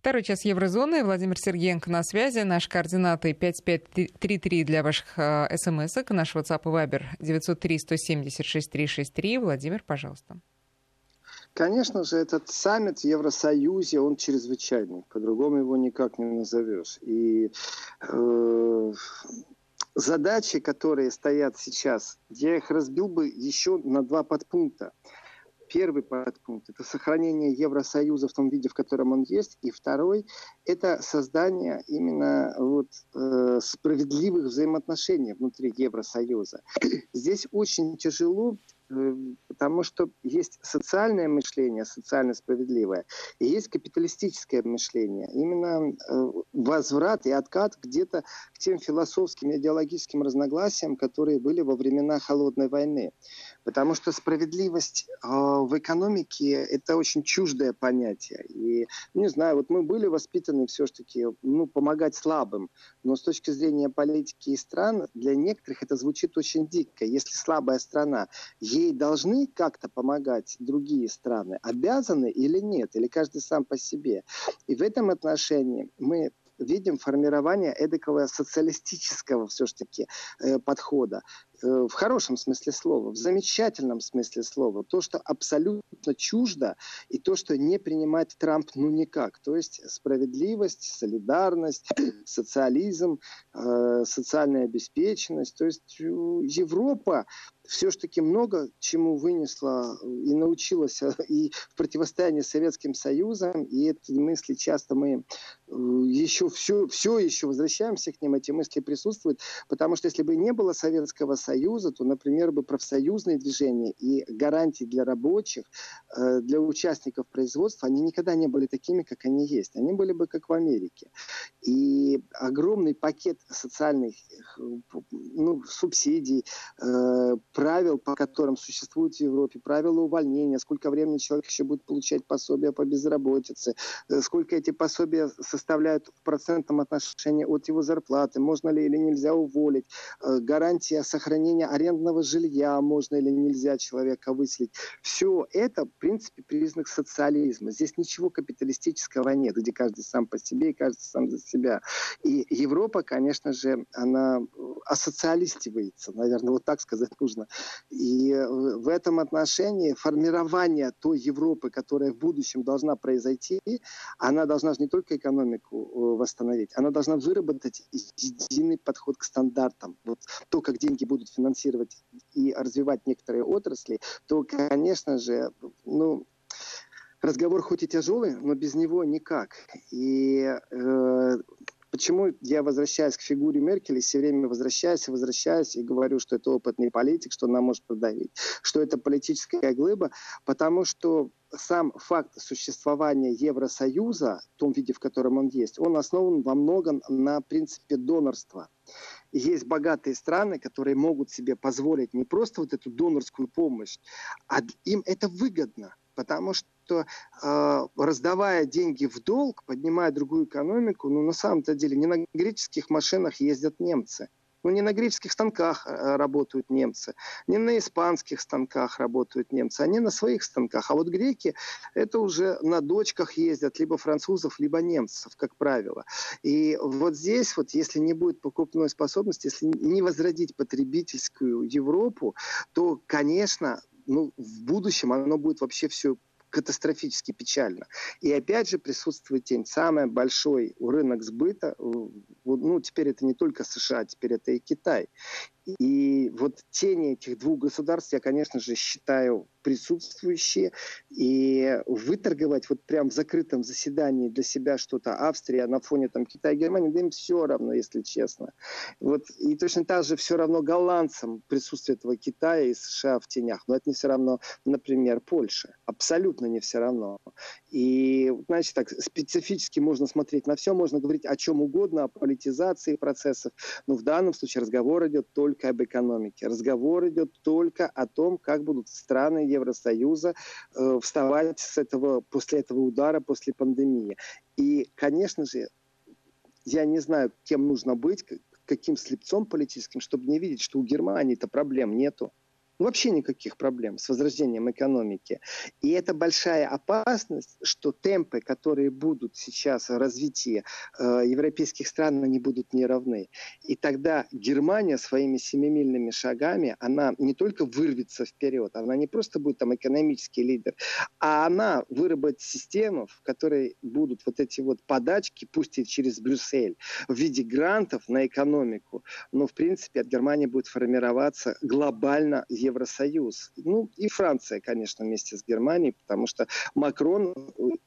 Второй час еврозоны. Владимир Сергеенко на связи. Наши координаты 5533 для ваших э, смс-ок. Наш WhatsApp и Viber 903-170-6363. Владимир, пожалуйста. Конечно же, этот саммит в Евросоюзе, он чрезвычайный. По-другому его никак не назовешь. И э, задачи, которые стоят сейчас, я их разбил бы еще на два подпункта. Первый подпункт – это сохранение Евросоюза в том виде, в котором он есть. И второй – это создание именно вот, э, справедливых взаимоотношений внутри Евросоюза. Здесь очень тяжело Э, потому что есть социальное мышление, социально справедливое, и есть капиталистическое мышление. Именно э, возврат и откат где-то к тем философским идеологическим разногласиям, которые были во времена Холодной войны. Потому что справедливость э, в экономике – это очень чуждое понятие. И, не знаю, вот мы были воспитаны все-таки ну, помогать слабым, но с точки зрения политики и стран, для некоторых это звучит очень дико. Если слабая страна ей должны как-то помогать другие страны, обязаны или нет, или каждый сам по себе. И в этом отношении мы видим формирование эдакого социалистического все-таки э, подхода. Э, в хорошем смысле слова, в замечательном смысле слова, то, что абсолютно чуждо, и то, что не принимает Трамп ну никак. То есть справедливость, солидарность, социализм, э, социальная обеспеченность. То есть Европа все-таки много чему вынесла и научилась и в противостоянии с Советским Союзом, и эти мысли часто мы еще все, все еще возвращаемся к ним, эти мысли присутствуют, потому что если бы не было Советского Союза, то, например, бы профсоюзные движения и гарантии для рабочих, э, для участников производства, они никогда не были такими, как они есть. Они были бы как в Америке. И огромный пакет социальных ну, субсидий, э, правил, по которым существуют в Европе, правила увольнения, сколько времени человек еще будет получать пособия по безработице, э, сколько эти пособия составляют в процентном отношении от его зарплаты, можно ли или нельзя уволить, гарантия сохранения арендного жилья, можно или нельзя человека выселить. Все это, в принципе, признак социализма. Здесь ничего капиталистического нет, где каждый сам по себе и каждый сам за себя. И Европа, конечно же, она асоциалистивается, наверное, вот так сказать нужно. И в этом отношении формирование той Европы, которая в будущем должна произойти, она должна же не только экономику э, восстановить, она должна выработать единый подход к стандартам. Вот то, как деньги будут финансировать и развивать некоторые отрасли, то, конечно же, ну, разговор хоть и тяжелый, но без него никак. И э, Почему я возвращаюсь к фигуре Меркель, и все время возвращаюсь и возвращаюсь и говорю, что это опытный политик, что она может продавить, что это политическая глыба, потому что сам факт существования Евросоюза, в том виде, в котором он есть, он основан во многом на принципе донорства. есть богатые страны, которые могут себе позволить не просто вот эту донорскую помощь, а им это выгодно, потому что э, раздавая деньги в долг, поднимая другую экономику, ну на самом-то деле не на греческих машинах ездят немцы. Ну, не на греческих станках э, работают немцы, не на испанских станках работают немцы, они на своих станках. А вот греки это уже на дочках ездят либо французов, либо немцев, как правило. И вот здесь вот, если не будет покупной способности, если не возродить потребительскую Европу, то, конечно, ну, в будущем оно будет вообще все катастрофически печально. И опять же присутствует тень. Самый большой рынок сбыта, ну, теперь это не только США, теперь это и Китай. И вот тени этих двух государств я, конечно же, считаю присутствующие. И выторговать вот прям в закрытом заседании для себя что-то Австрия на фоне там Китая и Германии, да им все равно, если честно. Вот, и точно так же все равно голландцам присутствие этого Китая и США в тенях. Но это не все равно, например, Польша. Абсолютно не все равно. И, значит, так, специфически можно смотреть на все, можно говорить о чем угодно, о политизации процессов. Но в данном случае разговор идет только только об экономике. Разговор идет только о том, как будут страны Евросоюза э, вставать с этого, после этого удара, после пандемии. И, конечно же, я не знаю, кем нужно быть, каким слепцом политическим, чтобы не видеть, что у Германии-то проблем нету. Вообще никаких проблем с возрождением экономики. И это большая опасность, что темпы, которые будут сейчас в развитии э, европейских стран, они будут неравны. И тогда Германия своими семимильными шагами, она не только вырвется вперед, она не просто будет там экономический лидер, а она выработает систему, в которой будут вот эти вот подачки, пусть и через Брюссель, в виде грантов на экономику. Но, в принципе, от Германии будет формироваться глобально Евросоюз. Ну, и Франция, конечно, вместе с Германией, потому что Макрон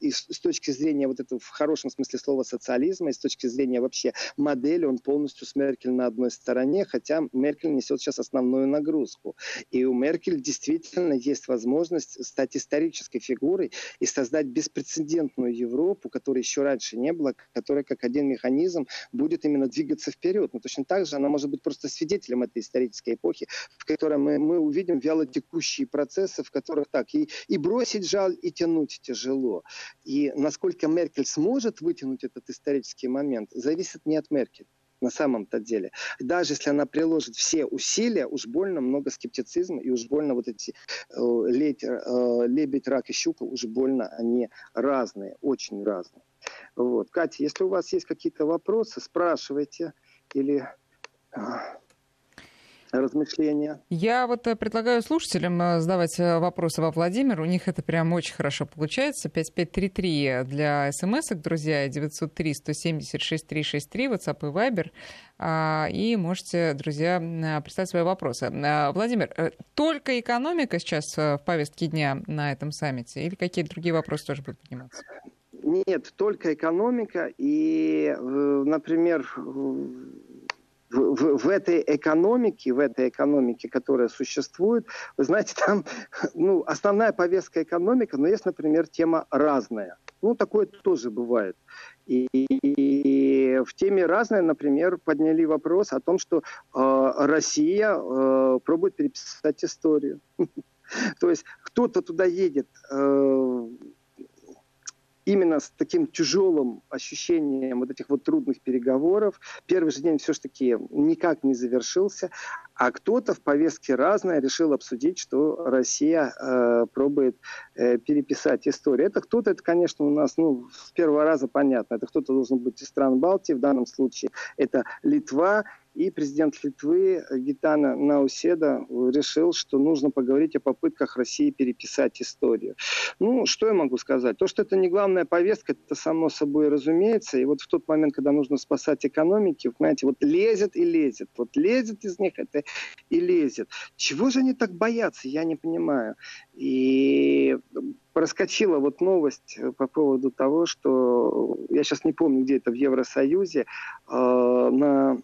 и с точки зрения вот этого в хорошем смысле слова социализма, и с точки зрения вообще модели, он полностью с Меркель на одной стороне, хотя Меркель несет сейчас основную нагрузку. И у Меркель действительно есть возможность стать исторической фигурой и создать беспрецедентную Европу, которой еще раньше не было, которая как один механизм будет именно двигаться вперед. Но точно так же она может быть просто свидетелем этой исторической эпохи, в которой мы, мы увидим вялотекущие процессы, в которых так и, и бросить жаль, и тянуть тяжело. И насколько Меркель сможет вытянуть этот исторический момент, зависит не от Меркель на самом-то деле. Даже если она приложит все усилия, уж больно много скептицизма, и уж больно вот эти э, лебедь, э, лебедь, рак и щука, уж больно они разные, очень разные. Вот. Катя, если у вас есть какие-то вопросы, спрашивайте или а, размышления. Я вот э, предлагаю слушателям э, задавать э, вопросы во Владимир. У них это прям очень хорошо получается. 5533 для смс друзья, 903-170-6363, WhatsApp и Viber. А, и можете, друзья, представить свои вопросы. Владимир, только экономика сейчас в повестке дня на этом саммите или какие-то другие вопросы тоже будут подниматься? Нет, только экономика. И, например, в, в этой экономике, в этой экономике, которая существует, вы знаете, там ну, основная повестка экономика, но есть, например, тема разная. Ну, такое тоже бывает. И, и в теме разное, например, подняли вопрос о том, что э, Россия э, пробует переписать историю. То есть кто-то туда едет э, именно с таким тяжелым ощущением вот этих вот трудных переговоров. Первый же день все-таки никак не завершился, а кто-то в повестке разное решил обсудить, что Россия э, пробует э, переписать историю. Это кто-то, это, конечно, у нас ну, с первого раза понятно. Это кто-то должен быть из стран Балтии, в данном случае это Литва, и президент Литвы Гитана Науседа решил, что нужно поговорить о попытках России переписать историю. Ну, что я могу сказать? То, что это не главная повестка, это само собой разумеется. И вот в тот момент, когда нужно спасать экономики, знаете, вот лезет и лезет. Вот лезет из них это и лезет. Чего же они так боятся, я не понимаю. И проскочила вот новость по поводу того, что я сейчас не помню, где это в Евросоюзе, э, на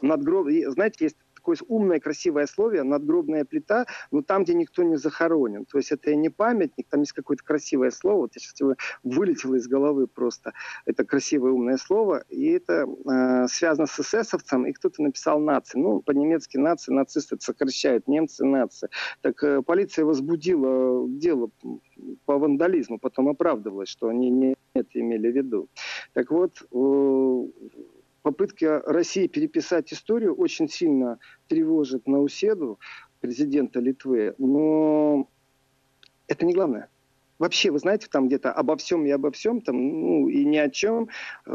надгроб... Знаете, есть такое умное, красивое слово, надгробная плита, но там, где никто не захоронен. То есть это не памятник, там есть какое-то красивое слово, вот я сейчас вылетело из головы просто, это красивое, умное слово, и это э, связано с эсэсовцем, и кто-то написал нации. Ну, по-немецки нации, нацисты сокращают, немцы нации. Так э, полиция возбудила дело по вандализму, потом оправдывалась, что они не это имели в виду. Так вот, э, попытки России переписать историю очень сильно тревожит Науседу, президента Литвы, но это не главное вообще, вы знаете, там где-то обо всем и обо всем, там, ну, и ни о чем, э,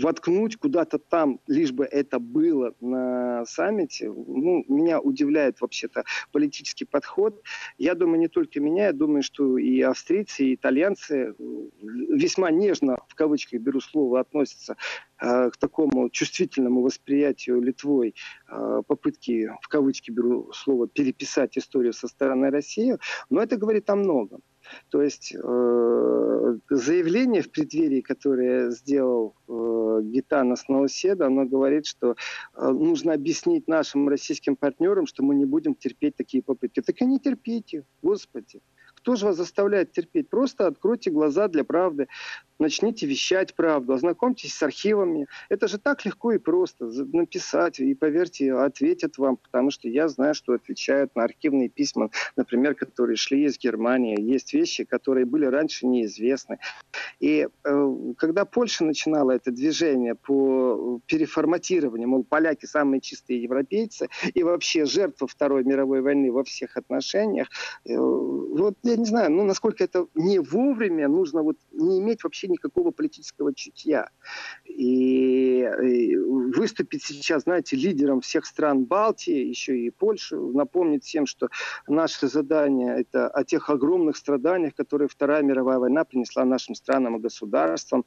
воткнуть куда-то там, лишь бы это было на саммите, ну, меня удивляет вообще-то политический подход. Я думаю, не только меня, я думаю, что и австрийцы, и итальянцы весьма нежно, в кавычках беру слово, относятся э, к такому чувствительному восприятию Литвой э, попытки, в кавычки беру слово, переписать историю со стороны России, но это говорит о многом. То есть э, заявление в преддверии, которое сделал э, Гитанас Науседа, оно говорит, что э, нужно объяснить нашим российским партнерам, что мы не будем терпеть такие попытки. Так и не терпите, господи. Кто же вас заставляет терпеть? Просто откройте глаза для правды. начните вещать правду, ознакомьтесь с архивами. Это же так легко и просто написать, и поверьте, ответят вам, потому что я знаю, что отвечают на архивные письма, например, которые шли из Германии. Есть вещи, которые были раньше неизвестны. И э, когда Польша начинала это движение по переформатированию, мол, поляки самые чистые европейцы, и вообще жертва Второй мировой войны во всех отношениях, э, вот не знаю, ну, насколько это не вовремя, нужно вот не иметь вообще никакого политического чутья. И, и выступить сейчас, знаете, лидером всех стран Балтии, еще и Польши, напомнить всем, что наше задание это о тех огромных страданиях, которые Вторая мировая война принесла нашим странам и государствам,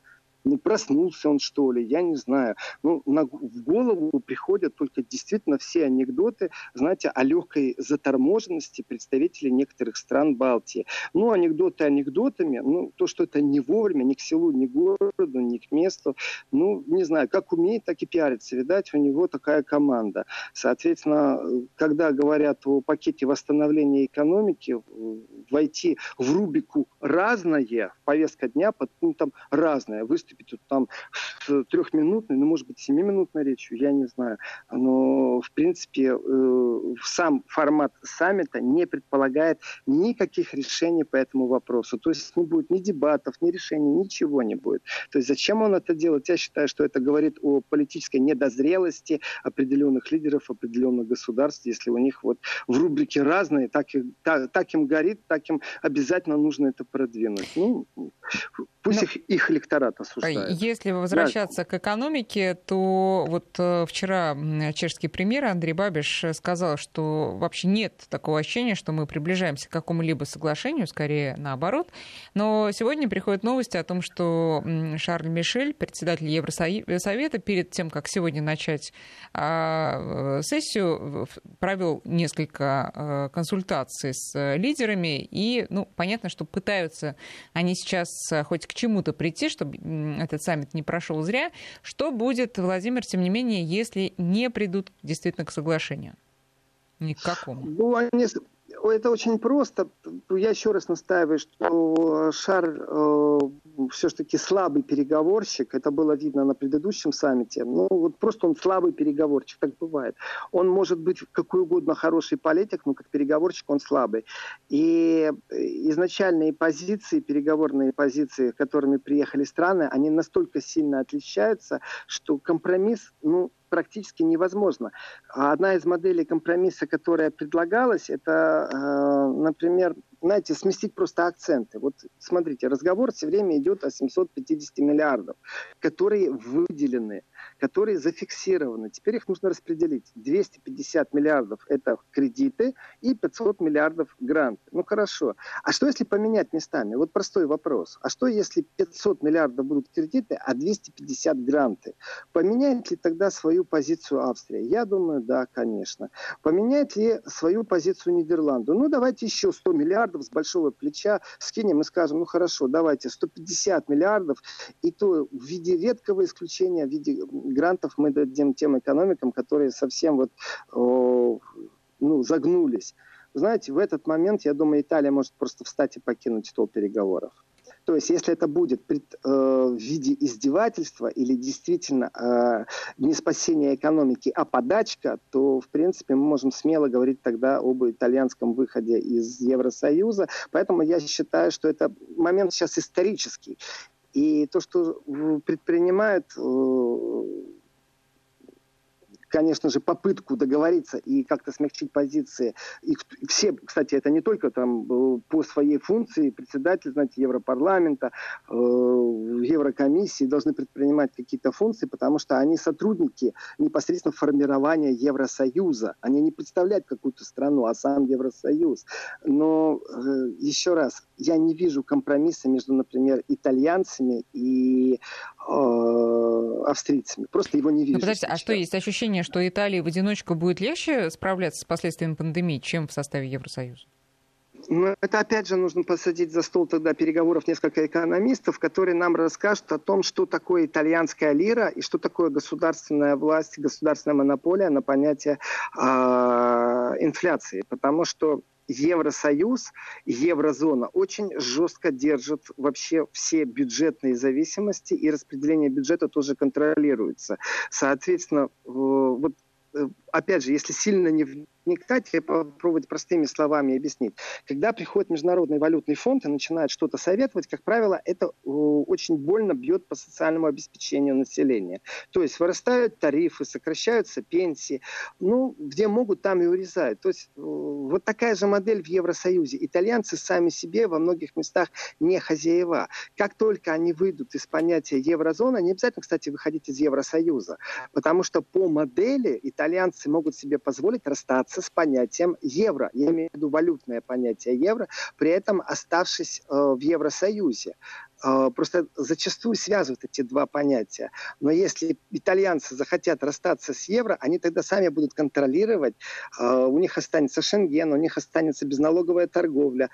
не проснулся он, что ли, я не знаю. Ну, на, в голову приходят только действительно все анекдоты, знаете, о легкой заторможенности представителей некоторых стран Балтии. Ну, анекдоты анекдотами, ну, то, что это не вовремя, ни к селу, ни к городу, ни к месту, ну, не знаю, как умеет, так и пиарится. Видать, у него такая команда. Соответственно, когда говорят о пакете восстановления экономики, войти в рубику «разное», повестка дня под пунктом «разное», выступить выступить там с трехминутной, ну, может быть, семиминутной речью, я не знаю. Но, в принципе, э, сам формат саммита не предполагает никаких решений по этому вопросу. То есть не будет ни дебатов, ни решений, ничего не будет. То есть зачем он это делает? Я считаю, что это говорит о политической недозрелости определенных лидеров, определенных государств, если у них вот в рубрике разные, так, и, так, так им горит, так им обязательно нужно это продвинуть. Ну, пусть ну, их, их электорат осуждает обсуждают. Если возвращаться да. к экономике, то вот э, вчера чешский премьер Андрей Бабиш сказал, что вообще нет такого ощущения, что мы приближаемся к какому-либо соглашению, скорее наоборот. Но сегодня приходят новости о том, что Шарль Мишель, председатель Евросовета, перед тем, как сегодня начать а, э, сессию, провел несколько э, консультаций с лидерами, и, ну, понятно, что пытаются они сейчас хоть к чему-то прийти, чтобы этот саммит не прошел зря. Что будет, Владимир, тем не менее, если не придут действительно к соглашению? Ни к какому? Ну, они, это очень просто. Я еще раз настаиваю, что Шар э, все-таки слабый переговорщик. Это было видно на предыдущем саммите. Ну, вот просто он слабый переговорщик, так бывает. Он может быть какой угодно хороший политик, но как переговорщик он слабый. И изначальные позиции, переговорные позиции, которыми приехали страны, они настолько сильно отличаются, что компромисс, ну, практически невозможно. Одна из моделей компромисса, которая предлагалась, это, э, например, знаете, сместить просто акценты. Вот смотрите, разговор все время идет о 750 миллиардов, которые выделены которые зафиксированы. Теперь их нужно распределить. 250 миллиардов – это кредиты и 500 миллиардов гранты. Ну хорошо. А что если поменять местами? Вот простой вопрос. А что если 500 миллиардов будут кредиты, а 250 гранты? Поменяет ли тогда свою позицию Австрия? Я думаю, да, конечно. Поменяет ли свою позицию Нидерланду? Ну давайте еще 100 миллиардов с большого плеча скинем и скажем, ну хорошо, давайте 150 миллиардов, и то в виде редкого исключения, в виде грантов мы дадим тем экономикам, которые совсем вот, ну, загнулись. Знаете, в этот момент, я думаю, Италия может просто встать и покинуть стол переговоров. То есть, если это будет пред, э, в виде издевательства или действительно э, не спасение экономики, а подачка, то, в принципе, мы можем смело говорить тогда об итальянском выходе из Евросоюза. Поэтому я считаю, что это момент сейчас исторический. И то, что предпринимают э, конечно же, попытку договориться и как-то смягчить позиции. И все, кстати, это не только там э, по своей функции председатель, знаете, Европарламента, э, Еврокомиссии должны предпринимать какие-то функции, потому что они сотрудники непосредственно формирования Евросоюза. Они не представляют какую-то страну, а сам Евросоюз. Но э, еще раз, я не вижу компромисса между, например, итальянцами и австрийцами. Просто его не вижу. Ну, подождите, а что, есть ощущение, что Италии в одиночку будет легче справляться с последствиями пандемии, чем в составе Евросоюза? Ну, это опять же нужно посадить за стол тогда переговоров несколько экономистов, которые нам расскажут о том, что такое итальянская лира и что такое государственная власть, государственная монополия на понятие э, инфляции. Потому что Евросоюз, Еврозона очень жестко держат вообще все бюджетные зависимости, и распределение бюджета тоже контролируется. Соответственно, вот э, опять же, если сильно не вникать и попробовать простыми словами объяснить. Когда приходит Международный валютный фонд и начинает что-то советовать, как правило, это э, очень больно бьет по социальному обеспечению населения. То есть вырастают тарифы, сокращаются пенсии. Ну, где могут, там и урезают. То есть э, вот такая же модель в Евросоюзе. Итальянцы сами себе во многих местах не хозяева. Как только они выйдут из понятия еврозона, не обязательно, кстати, выходить из Евросоюза, потому что по модели итальянцы могут себе позволить расстаться с понятием евро. Я имею в виду валютное понятие евро, при этом оставшись э, в Евросоюзе. Э, просто зачастую связывают эти два понятия. Но если итальянцы захотят расстаться с евро, они тогда сами будут контролировать. Э, у них останется Шенген, у них останется безналоговая торговля,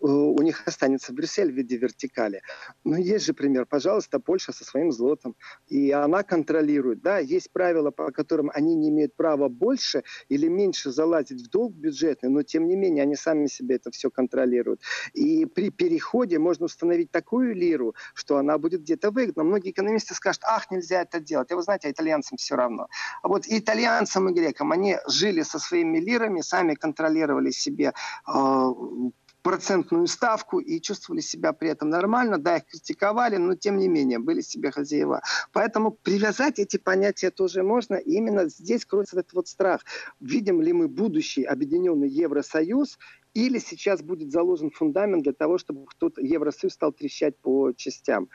у них останется Брюссель в виде вертикали. Но есть же пример, пожалуйста, Польша со своим злотом. И она контролирует. Да, есть правила, по которым они не имеют права больше или меньше залазить в долг бюджетный, но тем не менее они сами себе это все контролируют. И при переходе можно установить такую лиру, что она будет где-то выгодна. Многие экономисты скажут, ах, нельзя это делать. И вы знаете, итальянцам все равно. А вот итальянцам и грекам, они жили со своими лирами, сами контролировали себе э, процентную ставку и чувствовали себя при этом нормально. Да, их критиковали, но тем не менее были себе хозяева. Поэтому привязать эти понятия тоже можно. И именно здесь кроется этот вот страх. Видим ли мы будущий объединенный Евросоюз или сейчас будет заложен фундамент для того, чтобы кто-то Евросоюз стал трещать по частям.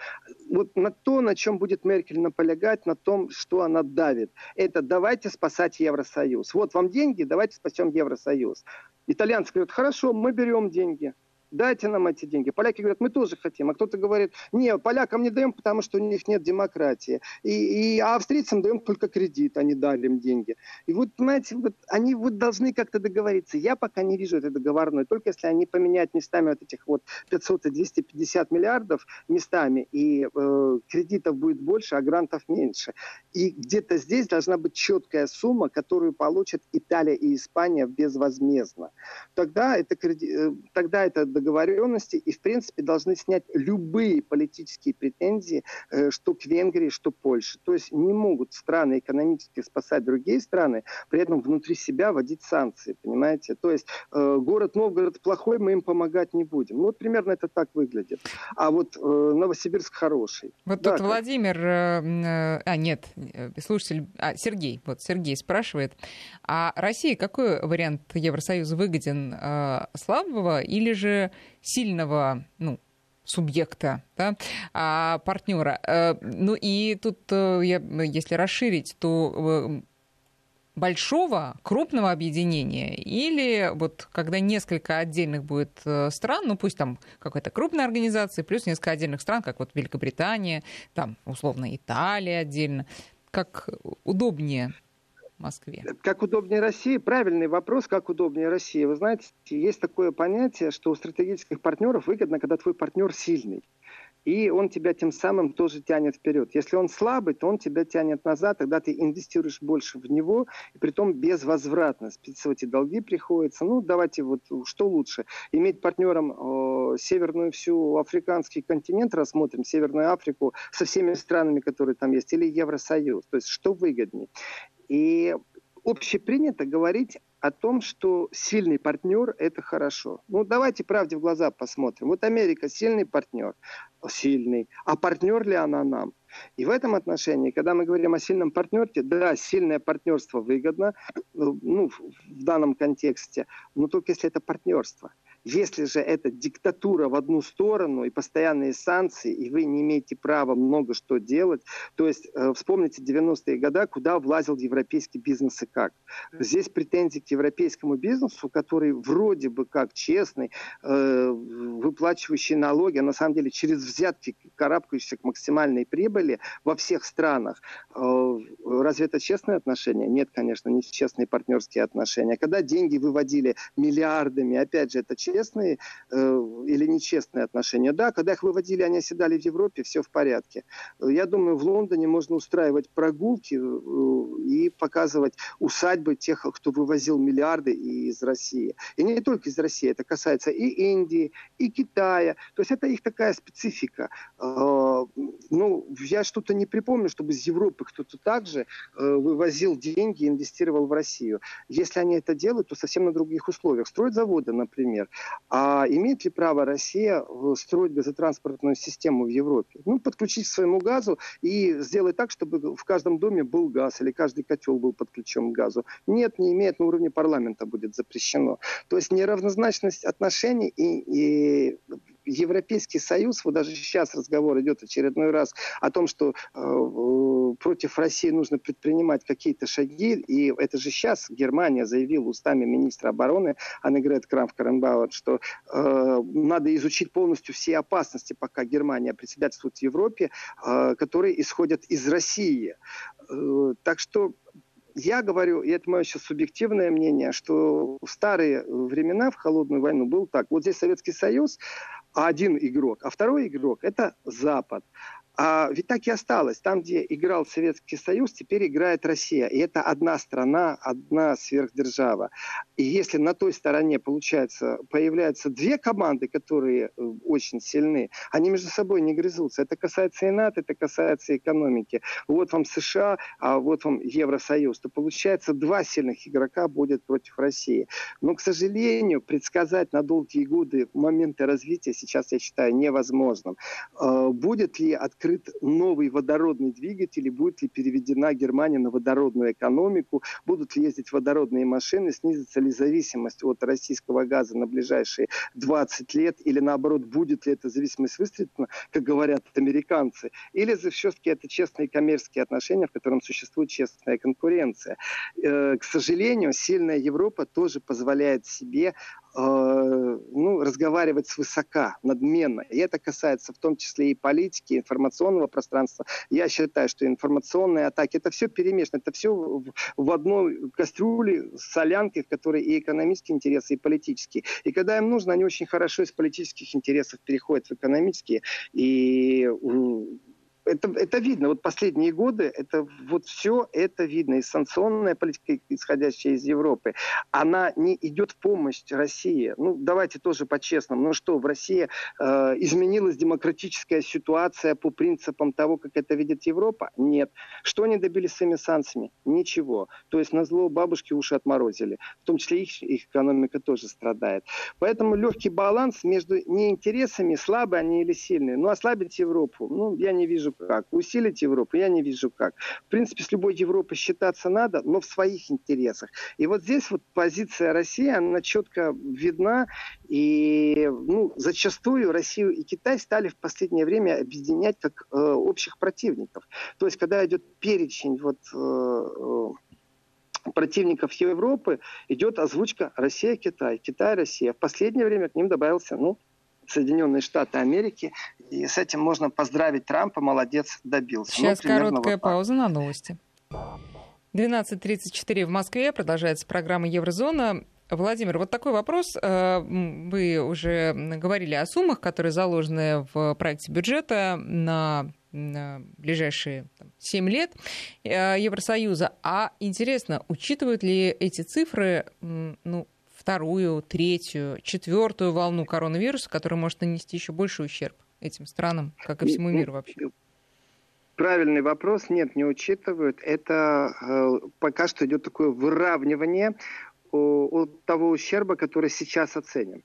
Вот на то, на чем будет Меркель наполягать, на том, что она давит. Это давайте спасать Евросоюз. Вот вам деньги, давайте спасем Евросоюз. Итальянцы говорят, хорошо, мы берем деньги дайте нам эти деньги. Поляки говорят, мы тоже хотим. А кто-то говорит, не, полякам не даем, потому что у них нет демократии. И, и а австрийцам даем только кредит, они дали им деньги. И вот, понимаете, вот они вот должны как-то договориться. Я пока не вижу этой договорной, только если они поменяют местами вот этих вот 500 и 250 миллиардов местами, и э, кредитов будет больше, а грантов меньше. И где-то здесь должна быть четкая сумма, которую получат Италия и Испания безвозмездно. Тогда это, э, тогда это договоренности и, в принципе, должны снять любые политические претензии, э, что к Венгрии, что к Польше. То есть не могут страны экономически спасать другие страны, при этом внутри себя вводить санкции, понимаете? То есть э, город Новгород плохой, мы им помогать не будем. Ну, вот примерно это так выглядит. А вот э, Новосибирск хороший. Вот да, тут как... Владимир, а нет, слушатель, а, Сергей, вот Сергей спрашивает, а России какой вариант Евросоюза выгоден, слабого или же сильного, ну, субъекта, да, а, партнера. Э, ну и тут, э, если расширить, то э, большого, крупного объединения, или вот когда несколько отдельных будет стран, ну пусть там какая-то крупная организация, плюс несколько отдельных стран, как вот Великобритания, там условно Италия отдельно, как удобнее Москве? Как удобнее России? Правильный вопрос, как удобнее России. Вы знаете, есть такое понятие, что у стратегических партнеров выгодно, когда твой партнер сильный. И он тебя тем самым тоже тянет вперед. Если он слабый, то он тебя тянет назад, тогда ты инвестируешь больше в него, и при том безвозвратно. Списывать и долги приходится. Ну, давайте вот, что лучше? Иметь партнером э, северную всю африканский континент, рассмотрим Северную Африку со всеми странами, которые там есть, или Евросоюз. То есть, что выгоднее? И общепринято говорить о том, что сильный партнер – это хорошо. Ну, давайте правде в глаза посмотрим. Вот Америка – сильный партнер, сильный. А партнер ли она нам? И в этом отношении, когда мы говорим о сильном партнерстве, да, сильное партнерство выгодно, ну, в данном контексте, но только если это партнерство – если же это диктатура в одну сторону и постоянные санкции, и вы не имеете права много что делать, то есть э, вспомните 90-е годы, куда влазил европейский бизнес и как. Здесь претензии к европейскому бизнесу, который вроде бы как честный, э, выплачивающий налоги, а на самом деле через взятки карабкающийся к максимальной прибыли во всех странах. Э, разве это честные отношения? Нет, конечно, не честные партнерские отношения. Когда деньги выводили миллиардами, опять же, это честные честные э, или нечестные отношения. Да, когда их выводили, они оседали в Европе, все в порядке. Я думаю, в Лондоне можно устраивать прогулки э, и показывать усадьбы тех, кто вывозил миллиарды из России. И не только из России, это касается и Индии, и Китая. То есть это их такая специфика. Э, ну, я что-то не припомню, чтобы из Европы кто-то также э, вывозил деньги и инвестировал в Россию. Если они это делают, то совсем на других условиях. Строят заводы, например. А имеет ли право Россия строить газотранспортную систему в Европе? Ну, подключить к своему газу и сделать так, чтобы в каждом доме был газ или каждый котел был подключен к газу. Нет, не имеет, на уровне парламента будет запрещено. То есть неравнозначность отношений и, и Европейский Союз, вот даже сейчас разговор идет очередной раз о том, что э, против России нужно предпринимать какие-то шаги, и это же сейчас Германия заявила устами министра обороны Аннегрет Крамф-Каренбауэр, что э, надо изучить полностью все опасности, пока Германия председательствует в Европе, э, которые исходят из России. Э, так что я говорю, и это мое сейчас субъективное мнение, что в старые времена, в холодную войну, был так. Вот здесь Советский Союз, один игрок, а второй игрок – это Запад. А ведь так и осталось. Там, где играл Советский Союз, теперь играет Россия. И это одна страна, одна сверхдержава. И если на той стороне, получается, появляются две команды, которые э, очень сильны, они между собой не грызутся. Это касается и НАТО, это касается экономики. Вот вам США, а вот вам Евросоюз. То получается, два сильных игрока будет против России. Но, к сожалению, предсказать на долгие годы моменты развития сейчас, я считаю, невозможным. Э, будет ли открыт открыт новый водородный двигатель и будет ли переведена Германия на водородную экономику, будут ли ездить водородные машины, снизится ли зависимость от российского газа на ближайшие 20 лет или наоборот будет ли эта зависимость выстрелена, как говорят американцы, или же все-таки это честные коммерческие отношения, в котором существует честная конкуренция. Э, к сожалению, сильная Европа тоже позволяет себе ну, разговаривать свысока, надменно. И это касается в том числе и политики, информационного пространства. Я считаю, что информационные атаки, это все перемешано, это все в, в одной кастрюле, солянке, в которой и экономические интересы, и политические. И когда им нужно, они очень хорошо из политических интересов переходят в экономические. И это, это видно. Вот последние годы, это вот все это видно. И санкционная политика, исходящая из Европы, она не идет в помощь России. Ну, давайте тоже по-честному. Ну что, в России э, изменилась демократическая ситуация по принципам того, как это видит Европа? Нет. Что они добились своими санкциями? Ничего. То есть на зло бабушки уши отморозили. В том числе их, их экономика тоже страдает. Поэтому легкий баланс между неинтересами, слабые они или сильные. Ну, ослабить Европу, ну, я не вижу как. Усилить Европу я не вижу как. В принципе, с любой Европой считаться надо, но в своих интересах. И вот здесь вот позиция России, она четко видна. И ну, зачастую Россию и Китай стали в последнее время объединять как э, общих противников. То есть, когда идет перечень вот, э, э противников Европы, идет озвучка Россия-Китай, Китай-Россия. В последнее время к ним добавился ну, Соединенные Штаты Америки. И с этим можно поздравить Трампа, молодец, добился. Ну, Сейчас ну, короткая вот пауза на новости. 12.34 в Москве. Продолжается программа «Еврозона». Владимир, вот такой вопрос. Э, вы уже говорили о суммах, которые заложены в проекте бюджета на на ближайшие там, 7 лет э, Евросоюза. А интересно, учитывают ли эти цифры ну, вторую, третью, четвертую волну коронавируса, которая может нанести еще больший ущерб этим странам, как и всему миру вообще? Правильный вопрос. Нет, не учитывают. Это э, пока что идет такое выравнивание от того ущерба, который сейчас оценен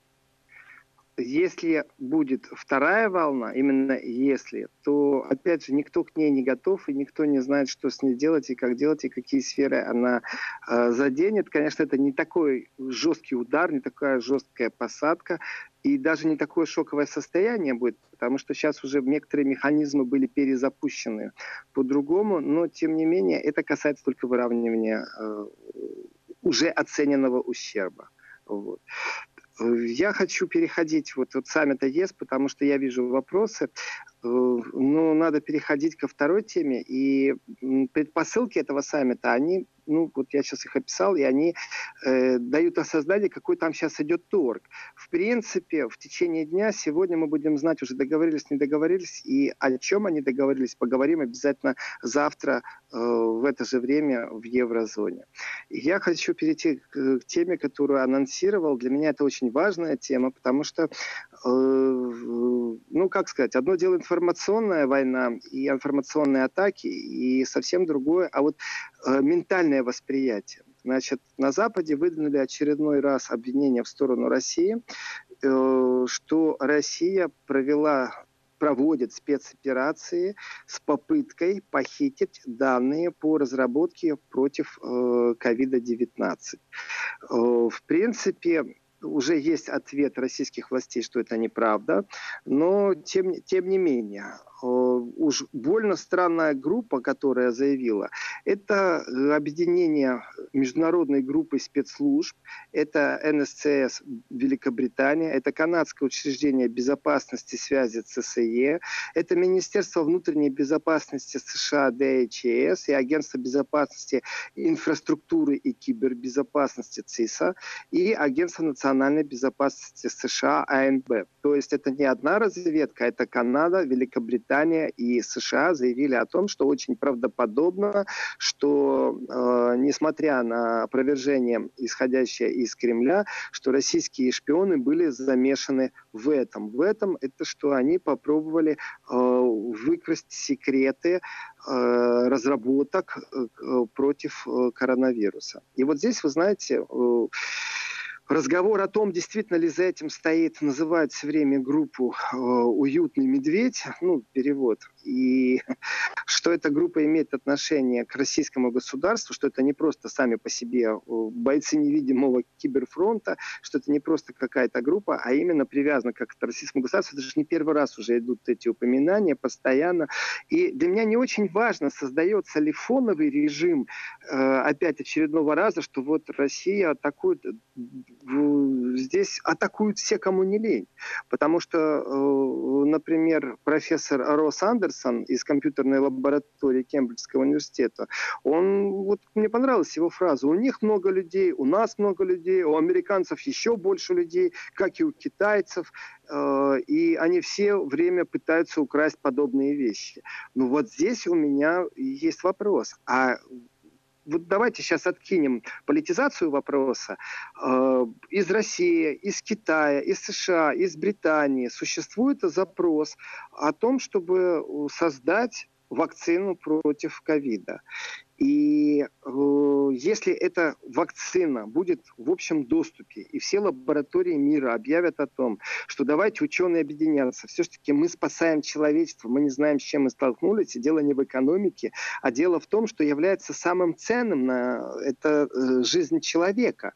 если будет вторая волна, именно если, то, опять же, никто к ней не готов, и никто не знает, что с ней делать, и как делать, и какие сферы она э, заденет. Конечно, это не такой жесткий удар, не такая жесткая посадка, и даже не такое шоковое состояние будет, потому что сейчас уже некоторые механизмы были перезапущены по-другому, но, тем не менее, это касается только выравнивания э, уже оцененного ущерба. Вот. Я хочу переходить вот от саммита ЕС, потому что я вижу вопросы. ну, надо переходить ко второй теме. И предпосылки этого саммита, они ну, вот я сейчас их описал, и они э, дают осознание, какой там сейчас идет торг. В принципе, в течение дня сегодня мы будем знать, уже договорились, не договорились, и о чем они договорились, поговорим обязательно завтра э, в это же время в еврозоне. Я хочу перейти к, к теме, которую анонсировал. Для меня это очень важная тема, потому что, э, ну, как сказать, одно дело информационная война и информационные атаки, и совсем другое, а вот э, неправильное восприятие. Значит, на Западе выдвинули очередной раз обвинение в сторону России, э, что Россия провела проводит спецоперации с попыткой похитить данные по разработке против COVID-19. Э, в принципе, уже есть ответ российских властей, что это неправда, но тем, тем не менее, уж больно странная группа, которая заявила, это э, объединение международной группы спецслужб, это НСЦС Великобритания, это канадское учреждение безопасности связи ЦСЕ, это Министерство внутренней безопасности США ДХС и Агентство безопасности инфраструктуры и кибербезопасности ЦИСа и Агентство национальной безопасности США АНБ. То есть это не одна разведка, это Канада, Великобритания, Великобритания и США заявили о том, что очень правдоподобно, что э, несмотря на опровержение, исходящее из Кремля, что российские шпионы были замешаны в этом. В этом это что они попробовали э, выкрасть секреты э, разработок э, против э, коронавируса. И вот здесь, вы знаете, э, Разговор о том, действительно ли за этим стоит, называют все время группу э, «Уютный медведь», ну, перевод, и что эта группа имеет отношение к российскому государству, что это не просто сами по себе э, бойцы невидимого киберфронта, что это не просто какая-то группа, а именно привязана как к российскому государству. Это же не первый раз уже идут эти упоминания постоянно. И для меня не очень важно, создается ли фоновый режим э, опять очередного раза, что вот Россия атакует, здесь атакуют все, кому не лень. Потому что, например, профессор Рос Андерс Андерсон из компьютерной лаборатории Кембриджского университета, он, вот мне понравилась его фраза, у них много людей, у нас много людей, у американцев еще больше людей, как и у китайцев, э, и они все время пытаются украсть подобные вещи. Ну вот здесь у меня есть вопрос, а вот давайте сейчас откинем политизацию вопроса. Э, из России, из Китая, из США, из Британии существует запрос о том, чтобы создать вакцину против ковида. И э, если эта вакцина будет в общем доступе, и все лаборатории мира объявят о том, что давайте ученые объединяться, все-таки мы спасаем человечество, мы не знаем, с чем мы столкнулись, и дело не в экономике, а дело в том, что является самым ценным на это э, жизнь человека.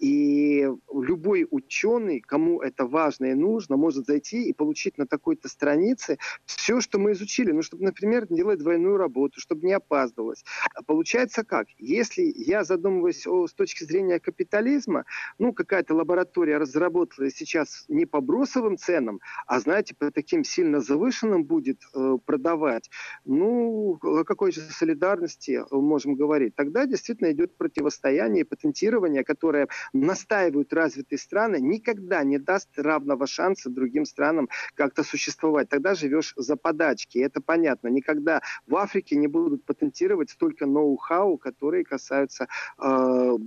И любой ученый, кому это важно и нужно, может зайти и получить на такой-то странице все, что мы изучили. Ну, чтобы, например, делать двойную работу, чтобы не опаздывалось Получается как? Если я задумываюсь о, с точки зрения капитализма, ну, какая-то лаборатория разработала сейчас не по бросовым ценам, а, знаете, по таким сильно завышенным будет э, продавать, ну, о какой же солидарности можем говорить? Тогда действительно идет противостояние и патентирование, которое настаивают развитые страны, никогда не даст равного шанса другим странам как-то существовать. Тогда живешь за подачки. Это понятно. Никогда в Африке не будут патентировать столько ноу-хау, которые касаются э,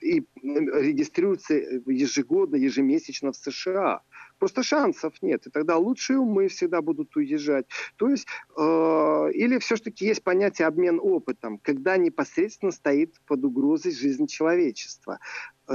и регистрируются ежегодно, ежемесячно в США. Просто шансов нет. И тогда лучшие умы всегда будут уезжать. То есть, э, или все-таки есть понятие обмен опытом, когда непосредственно стоит под угрозой жизнь человечества.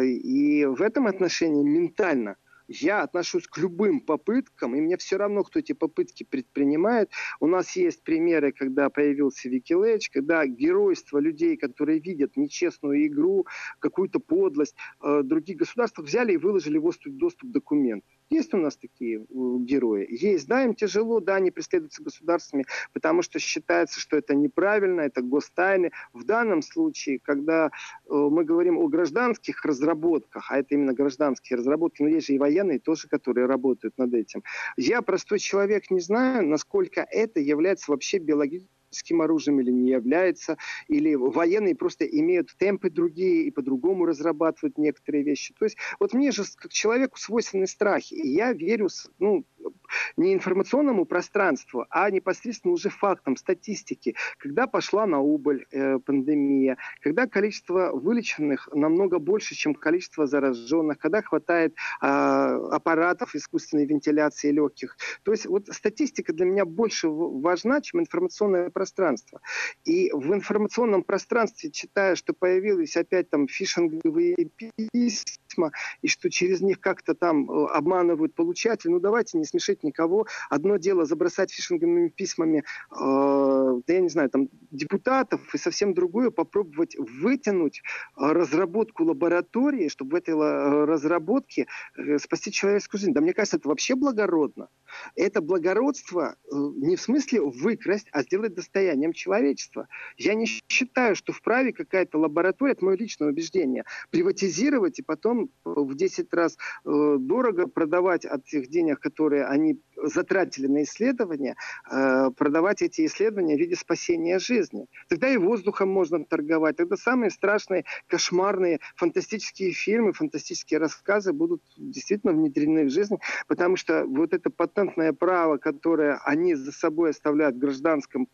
И в этом отношении ментально – я отношусь к любым попыткам, и мне все равно, кто эти попытки предпринимает. У нас есть примеры, когда появился Викилэч, когда геройство людей, которые видят нечестную игру, какую-то подлость э, других государств, взяли и выложили в доступ, доступ документ. Есть у нас такие герои? Есть. Да, им тяжело, да, они преследуются государствами, потому что считается, что это неправильно, это гостайны. В данном случае, когда мы говорим о гражданских разработках, а это именно гражданские разработки, но есть же и военные тоже, которые работают над этим. Я, простой человек, не знаю, насколько это является вообще биологическим химическим оружием или не является, или военные просто имеют темпы другие и по-другому разрабатывают некоторые вещи. То есть вот мне же как человеку свойственны страхи, и я верю ну, не информационному пространству, а непосредственно уже фактам, статистике. Когда пошла на убыль э, пандемия, когда количество вылеченных намного больше, чем количество зараженных, когда хватает э, аппаратов искусственной вентиляции легких. То есть вот статистика для меня больше важна, чем информационное пространство. И в информационном пространстве читаю, что появились опять там фишинговые письма, и что через них как-то там э, обманывают получателей. Ну давайте не смешить никого. Одно дело забросать фишинговыми письмами, э, да я не знаю, там депутатов, и совсем другое попробовать вытянуть э, разработку лаборатории, чтобы в этой э, разработке э, спасти человеческую жизнь. Да мне кажется, это вообще благородно. Это благородство э, не в смысле выкрасть, а сделать достоянием человечества. Я не считаю, что вправе какая-то лаборатория, это мое личное убеждение, приватизировать и потом в 10 раз э, дорого продавать от тех денег, которые они затратили на исследования, э, продавать эти исследования в виде спасения жизни. Тогда и воздухом можно торговать. Тогда самые страшные, кошмарные, фантастические фильмы, фантастические рассказы будут действительно внедрены в жизнь, потому что вот это патентное право, которое они за собой оставляют в гражданском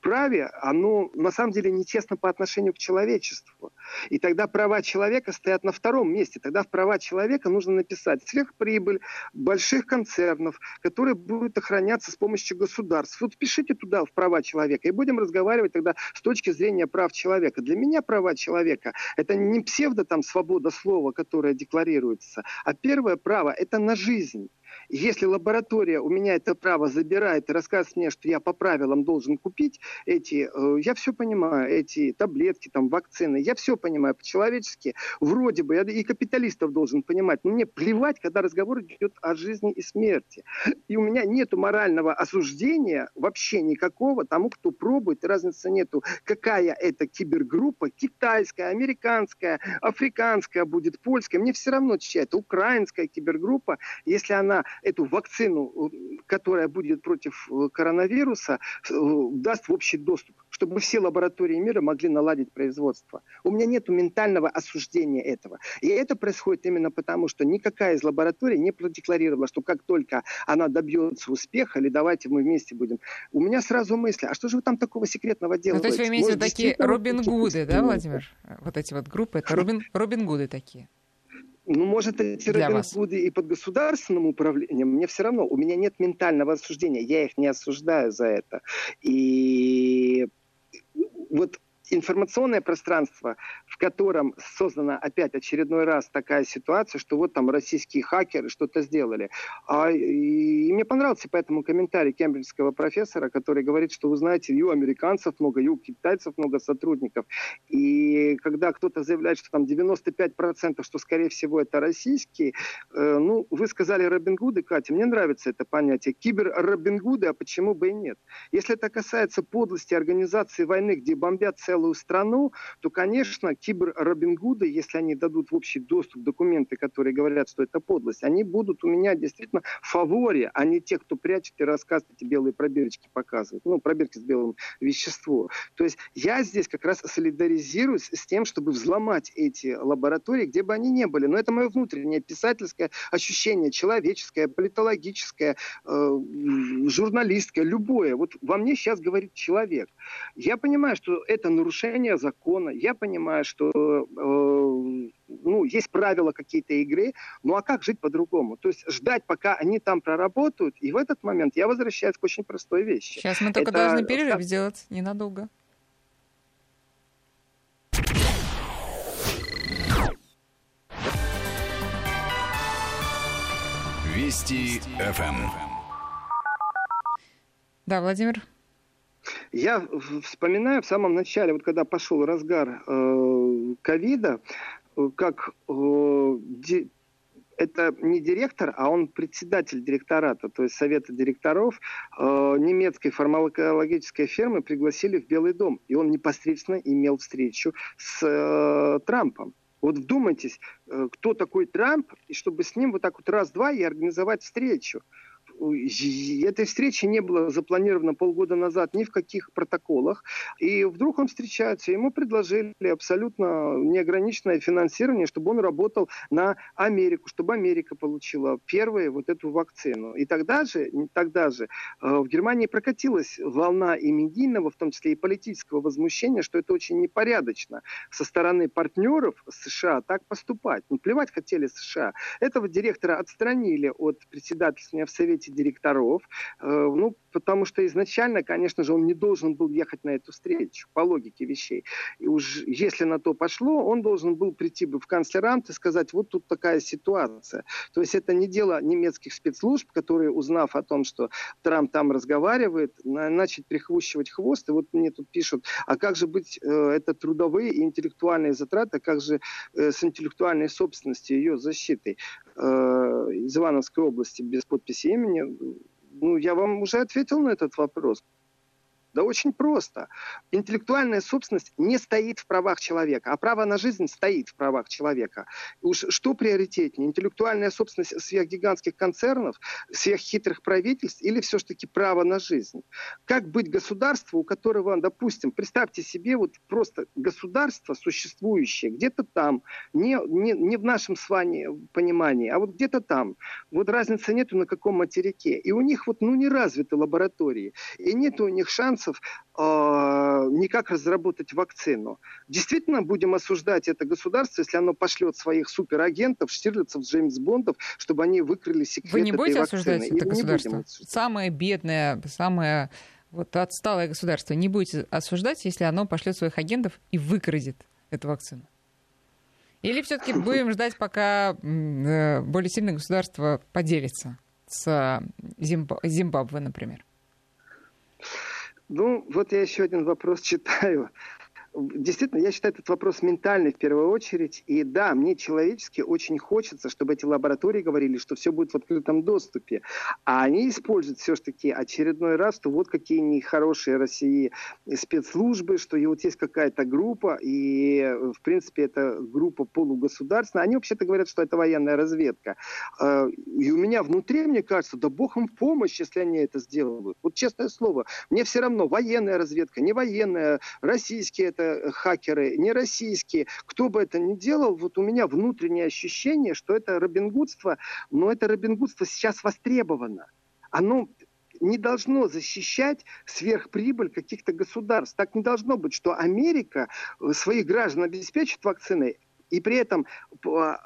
праве, оно на самом деле нечестно по отношению к человечеству. И тогда права человека стоят на втором месте. Тогда в права человека нужно написать сверхприбыль больших концернов, которые будут охраняться с помощью государств. Вот пишите туда в права человека и будем разговаривать тогда с точки зрения прав человека. Для меня права человека – это не псевдо там свобода слова, которая декларируется, а первое право – это на жизнь. Если лаборатория у меня это право забирает и рассказывает мне, что я по правилам должен купить эти, э, я все понимаю, эти таблетки, там, вакцины, я все понимаю по-человечески. Вроде бы, я и капиталистов должен понимать, но мне плевать, когда разговор идет о жизни и смерти. И у меня нет морального осуждения вообще никакого тому, кто пробует, разницы нету, какая это кибергруппа, китайская, американская, африканская будет, польская, мне все равно чья это, украинская кибергруппа, если она эту вакцину, которая будет против э, коронавируса, э, даст в общий доступ, чтобы все лаборатории мира могли наладить производство. У меня нет ментального осуждения этого. И это происходит именно потому, что никакая из лабораторий не продекларировала, что как только она добьется успеха, или давайте мы вместе будем. У меня сразу мысли, а что же вы там такого секретного делаете? Ну, то есть вы имеете виду такие Робин Гуды, да, Владимир? Вот эти вот группы, это Робин, Робин Гуды такие. Ну, может, эти Робин Гуды и под государственным управлением, мне все равно, у меня нет ментального осуждения, я их не осуждаю за это. И вот информационное пространство, в котором создана опять очередной раз такая ситуация, что вот там российские хакеры что-то сделали. А, и, и мне понравился поэтому комментарий кембриджского профессора, который говорит, что вы знаете, и у американцев много, и у китайцев много сотрудников. И когда кто-то заявляет, что там 95%, что скорее всего это российские, э, ну, вы сказали Робин Гуды, Катя, мне нравится это понятие. Кибер Робин Гуды, а почему бы и нет? Если это касается подлости организации войны, где бомбят целые целую страну, то, конечно, кибер Робин Гуды, если они дадут в общий доступ документы, которые говорят, что это подлость, они будут у меня действительно в фаворе, а не те, кто прячет и рассказывает эти белые пробирочки показывает, ну, пробирки с белым веществом. То есть я здесь как раз солидаризируюсь с тем, чтобы взломать эти лаборатории, где бы они ни были. Но это мое внутреннее писательское ощущение, человеческое, политологическое, э, журналистское, любое. Вот во мне сейчас говорит человек. Я понимаю, что это нарушение закона. Я понимаю, что э, ну, есть правила какие-то игры, ну а как жить по-другому? То есть ждать, пока они там проработают, и в этот момент я возвращаюсь к очень простой вещи. Сейчас мы только Это... должны перерыв сделать ненадолго. Вести ФМ. Да, Владимир. Я вспоминаю в самом начале, вот когда пошел разгар э, ковида, э, как э, это не директор, а он председатель директората, то есть совета директоров э, немецкой фармакологической фирмы пригласили в Белый дом. И он непосредственно имел встречу с э, Трампом. Вот вдумайтесь, э, кто такой Трамп, и чтобы с ним вот так вот раз-два и организовать встречу этой встречи не было запланировано полгода назад ни в каких протоколах. И вдруг он встречается, ему предложили абсолютно неограниченное финансирование, чтобы он работал на Америку, чтобы Америка получила первую вот эту вакцину. И тогда же, тогда же э, в Германии прокатилась волна и медийного, в том числе и политического возмущения, что это очень непорядочно со стороны партнеров США так поступать. Ну, плевать хотели США. Этого директора отстранили от председательствования в Совете совете директоров, э, ну, потому что изначально, конечно же, он не должен был ехать на эту встречу, по логике вещей. И уж если на то пошло, он должен был прийти бы в канцлерант и сказать, вот тут такая ситуация. То есть это не дело немецких спецслужб, которые, узнав о том, что Трамп там разговаривает, начать прихвущивать хвост. И вот мне тут пишут, а как же быть, э, это трудовые и интеллектуальные затраты, а как же э, с интеллектуальной собственностью, ее защитой из Ивановской области без подписи имени, ну, я вам уже ответил на этот вопрос. Да очень просто. Интеллектуальная собственность не стоит в правах человека, а право на жизнь стоит в правах человека. Уж что приоритетнее, интеллектуальная собственность сверхгигантских концернов, сверххитрых правительств или все-таки право на жизнь? Как быть государству, у которого, допустим, представьте себе вот просто государство существующее где-то там, не, не, не в нашем с вами понимании, а вот где-то там. Вот разницы нету на каком материке. И у них вот ну не развиты лаборатории. И нет у них шансов шансов э, никак разработать вакцину. Действительно будем осуждать это государство, если оно пошлет своих суперагентов, Штирлицев, Джеймс Бондов, чтобы они выкрыли секрет Вы не будете этой осуждать вакцины. это государство? Самое бедное, самое вот отсталое государство не будете осуждать, если оно пошлет своих агентов и выкрадет эту вакцину? Или все-таки будем ждать, пока э, более сильное государство поделится с Зимбабве, например? Ну, вот я еще один вопрос читаю действительно, я считаю этот вопрос ментальный в первую очередь. И да, мне человечески очень хочется, чтобы эти лаборатории говорили, что все будет в открытом доступе. А они используют все-таки очередной раз, что вот какие нехорошие России спецслужбы, что вот есть какая-то группа, и в принципе это группа полугосударственная. Они вообще-то говорят, что это военная разведка. А, и у меня внутри, мне кажется, да бог им помощь, если они это сделают. Вот честное слово, мне все равно военная разведка, не военная, российские это хакеры, не российские, кто бы это ни делал, вот у меня внутреннее ощущение, что это робингудство, но это робингудство сейчас востребовано. Оно не должно защищать сверхприбыль каких-то государств. Так не должно быть, что Америка своих граждан обеспечит вакциной, и при этом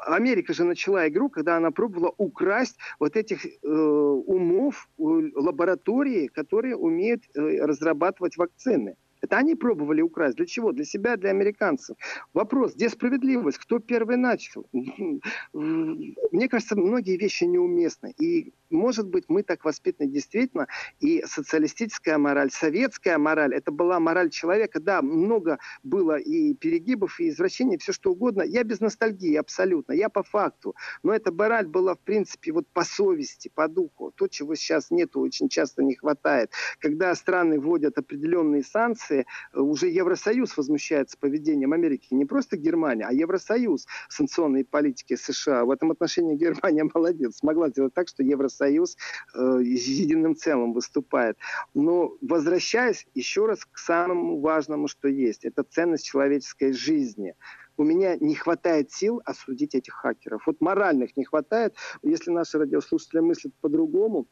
Америка же начала игру, когда она пробовала украсть вот этих э, умов лаборатории, которые умеют э, разрабатывать вакцины. Это они пробовали украсть. Для чего? Для себя, для американцев. Вопрос, где справедливость? Кто первый начал? Мне кажется, многие вещи неуместны. И может быть, мы так воспитаны действительно, и социалистическая мораль, советская мораль, это была мораль человека, да, много было и перегибов, и извращений, все что угодно. Я без ностальгии абсолютно, я по факту. Но эта мораль была, в принципе, вот по совести, по духу. То, чего сейчас нету, очень часто не хватает. Когда страны вводят определенные санкции, уже Евросоюз возмущается поведением Америки. Не просто Германия, а Евросоюз санкционной политики США. В этом отношении Германия молодец. Смогла сделать так, что Евросоюз Союз э, единым целым выступает. Но возвращаясь еще раз к самому важному, что есть, это ценность человеческой жизни у меня не хватает сил осудить этих хакеров. Вот моральных не хватает. Если наши радиослушатели мыслят по-другому,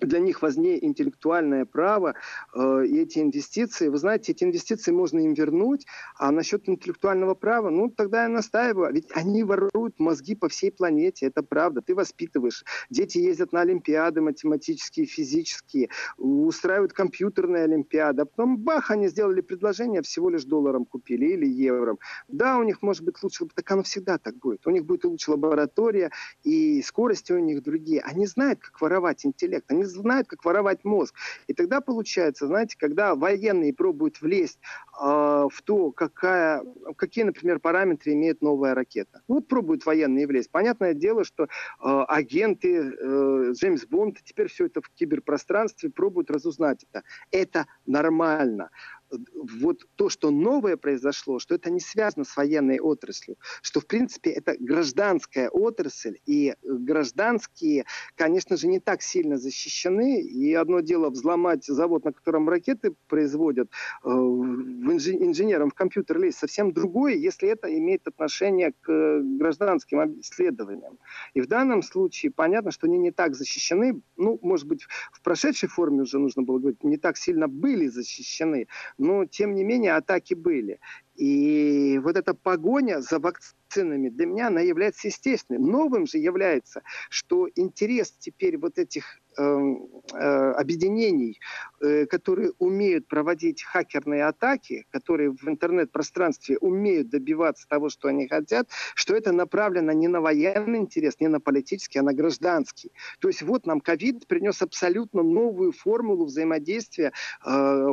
для них важнее интеллектуальное право э, и эти инвестиции. Вы знаете, эти инвестиции можно им вернуть, а насчет интеллектуального права, ну, тогда я настаиваю. Ведь они воруют мозги по всей планете, это правда. Ты воспитываешь. Дети ездят на олимпиады математические, физические, устраивают компьютерные олимпиады. А потом, бах, они сделали предложение, всего лишь долларом купили или евром. Да, у них может быть лучше, так оно всегда так будет. У них будет лучше лаборатория, и скорости у них другие. Они знают, как воровать интеллект. Они знают, как воровать мозг. И тогда получается, знаете, когда военные пробуют влезть э, в то, какая, какие, например, параметры имеет новая ракета. Ну, вот пробуют военные влезть. Понятное дело, что э, агенты, э, Джеймс Бонд, теперь все это в киберпространстве пробуют разузнать это. Это нормально вот то, что новое произошло, что это не связано с военной отраслью, что, в принципе, это гражданская отрасль, и гражданские, конечно же, не так сильно защищены, и одно дело взломать завод, на котором ракеты производят, э, инженерам в компьютер лезть, совсем другое, если это имеет отношение к гражданским исследованиям. И в данном случае понятно, что они не так защищены, ну, может быть, в прошедшей форме уже нужно было говорить, не так сильно были защищены, но тем не менее атаки были. И вот эта погоня за вакцинами для меня, она является естественной. Новым же является, что интерес теперь вот этих э, э, объединений, э, которые умеют проводить хакерные атаки, которые в интернет-пространстве умеют добиваться того, что они хотят, что это направлено не на военный интерес, не на политический, а на гражданский. То есть вот нам ковид принес абсолютно новую формулу взаимодействия э,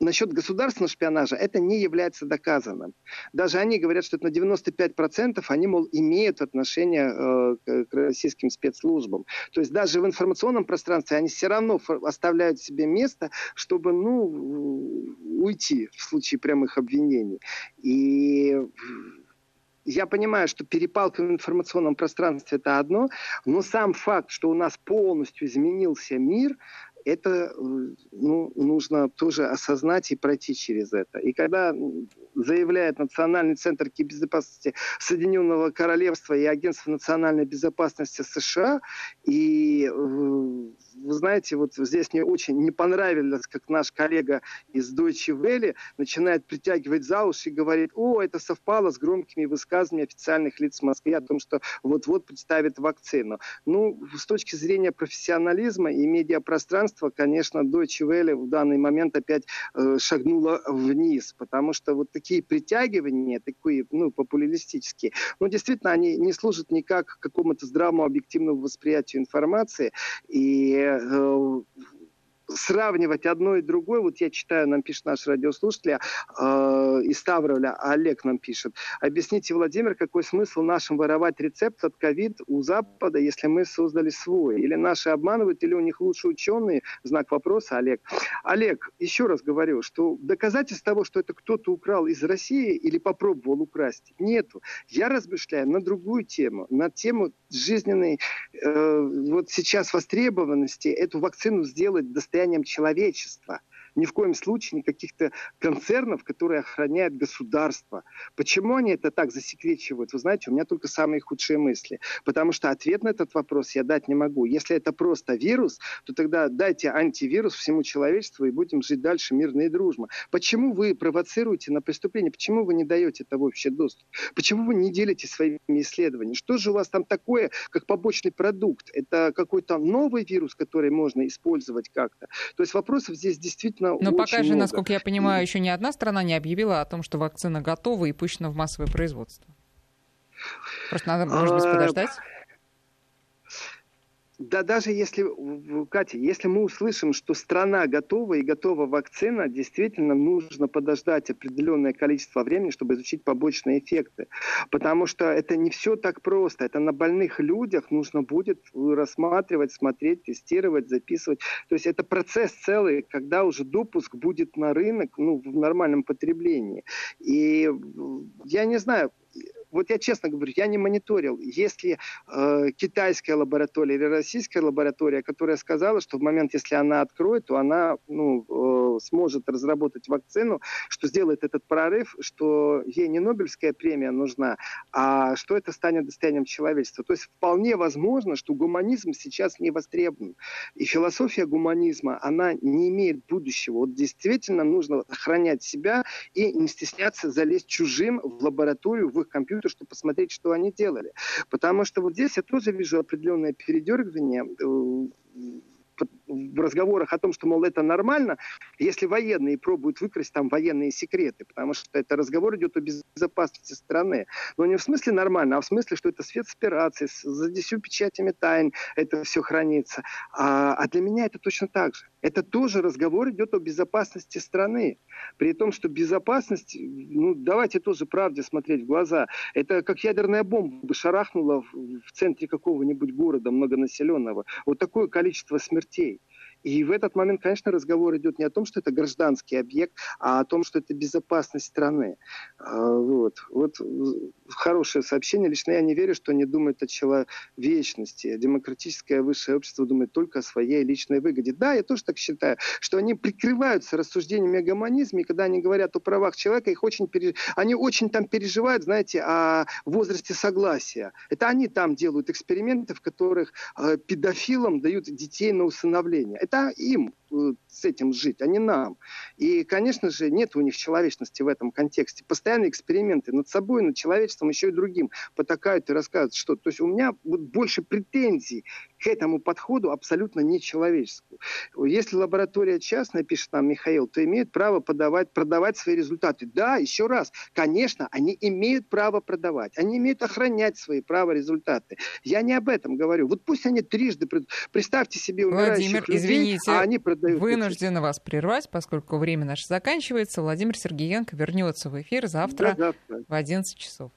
насчет государственного шпионажа это не является доказанным. Даже они говорят, что это на 95% они, мол, имеют отношение э, к российским спецслужбам. То есть даже в информационном пространстве они все равно оставляют себе место, чтобы, ну, уйти в случае прямых обвинений. И я понимаю, что перепалка в информационном пространстве это одно, но сам факт, что у нас полностью изменился мир, это э, ну, нужно тоже осознать и пройти через это. И когда заявляет Национальный центр кибербезопасности Соединенного Королевства и Агентство национальной безопасности США, и э, вы знаете, вот здесь мне очень не понравилось, как наш коллега из Deutsche Welle начинает притягивать за уши и говорит, о, это совпало с громкими высказываниями официальных лиц Москвы о том, что вот-вот представит вакцину. Ну, с точки зрения профессионализма и медиапространства, конечно, Deutsche Welle в данный момент опять э, шагнула вниз, потому что вот такие притягивания, такие, ну, популистические, ну, действительно, они не служат никак какому-то здравому объективному восприятию информации, и э, сравнивать одно и другое, вот я читаю, нам пишет наш радиослушатель э, из Ставроля, а Олег нам пишет, объясните, Владимир, какой смысл нашим воровать рецепт от ковид у Запада, если мы создали свой? Или наши обманывают, или у них лучше ученые? Знак вопроса, Олег. Олег, еще раз говорю, что доказательств того, что это кто-то украл из России или попробовал украсть, нету. Я размышляю на другую тему, на тему жизненной, э, вот сейчас востребованности, эту вакцину сделать достоверной состоянием человечества – ни в коем случае не каких-то концернов, которые охраняют государство. Почему они это так засекречивают? Вы знаете, у меня только самые худшие мысли. Потому что ответ на этот вопрос я дать не могу. Если это просто вирус, то тогда дайте антивирус всему человечеству и будем жить дальше мирно и дружно. Почему вы провоцируете на преступление? Почему вы не даете это в общий доступ? Почему вы не делитесь своими исследованиями? Что же у вас там такое, как побочный продукт? Это какой-то новый вирус, который можно использовать как-то? То есть вопросов здесь действительно действительно Но пока же, много. насколько я понимаю, еще ни одна страна не объявила о том, что вакцина готова и пущена в массовое производство. Просто надо, может быть, а, подождать? Да даже если, Катя, если мы услышим, что страна готова и готова вакцина, действительно нужно подождать определенное количество времени, чтобы изучить побочные эффекты. Потому что это не все так просто. Это на больных людях нужно будет рассматривать, смотреть, тестировать, записывать. То есть это процесс целый, когда уже допуск будет на рынок ну, в нормальном потреблении. И я не знаю, вот я честно говорю, я не мониторил, если э, китайская лаборатория или российская лаборатория, которая сказала, что в момент, если она откроет, то она ну, э, сможет разработать вакцину, что сделает этот прорыв, что ей не Нобелевская премия нужна, а что это станет достоянием человечества. То есть вполне возможно, что гуманизм сейчас не востребован. И философия гуманизма, она не имеет будущего. Вот действительно нужно охранять себя и не стесняться залезть чужим в лабораторию, в их компьютер, чтобы посмотреть, что они делали. Потому что вот здесь я тоже вижу определенное передергивание э, в разговорах о том, что, мол, это нормально, если военные пробуют выкрасть там военные секреты, потому что это разговор идет о безопасности страны. Но не в смысле нормально, а в смысле, что это спецоперации, за десятью печатями тайн это все хранится. А, а для меня это точно так же. Это тоже разговор идет о безопасности страны. При том, что безопасность, ну, давайте тоже правде смотреть в глаза. Это как ядерная бомба бы шарахнула в, в центре какого-нибудь города многонаселенного. Вот такое количество смертей. И в этот момент, конечно, разговор идет не о том, что это гражданский объект, а о том, что это безопасность страны. А, вот. Вот хорошее сообщение. Лично я не верю, что они думают о человечности. Демократическое высшее общество думает только о своей личной выгоде. Да, я тоже так считаю, что они прикрываются рассуждениями о гуманизме, и когда они говорят о правах человека, их очень пере... они очень там переживают, знаете, о возрасте согласия. Это они там делают эксперименты, в которых э, педофилам дают детей на усыновление. Это им э, с этим жить, а не нам. И, конечно же, нет у них человечности в этом контексте. Постоянные эксперименты над собой, над человечеством, еще и другим потакают и рассказывают, что... То есть у меня вот больше претензий к этому подходу абсолютно нечеловеческому. Если лаборатория частная, пишет нам Михаил, то имеют право подавать, продавать свои результаты. Да, еще раз, конечно, они имеют право продавать, они имеют охранять свои права результаты. Я не об этом говорю. Вот пусть они трижды... Представьте себе умирающих Владимир, людей, извините, а они продают... вынуждены вас прервать, поскольку время наше заканчивается. Владимир Сергеенко вернется в эфир завтра да, да. в 11 часов.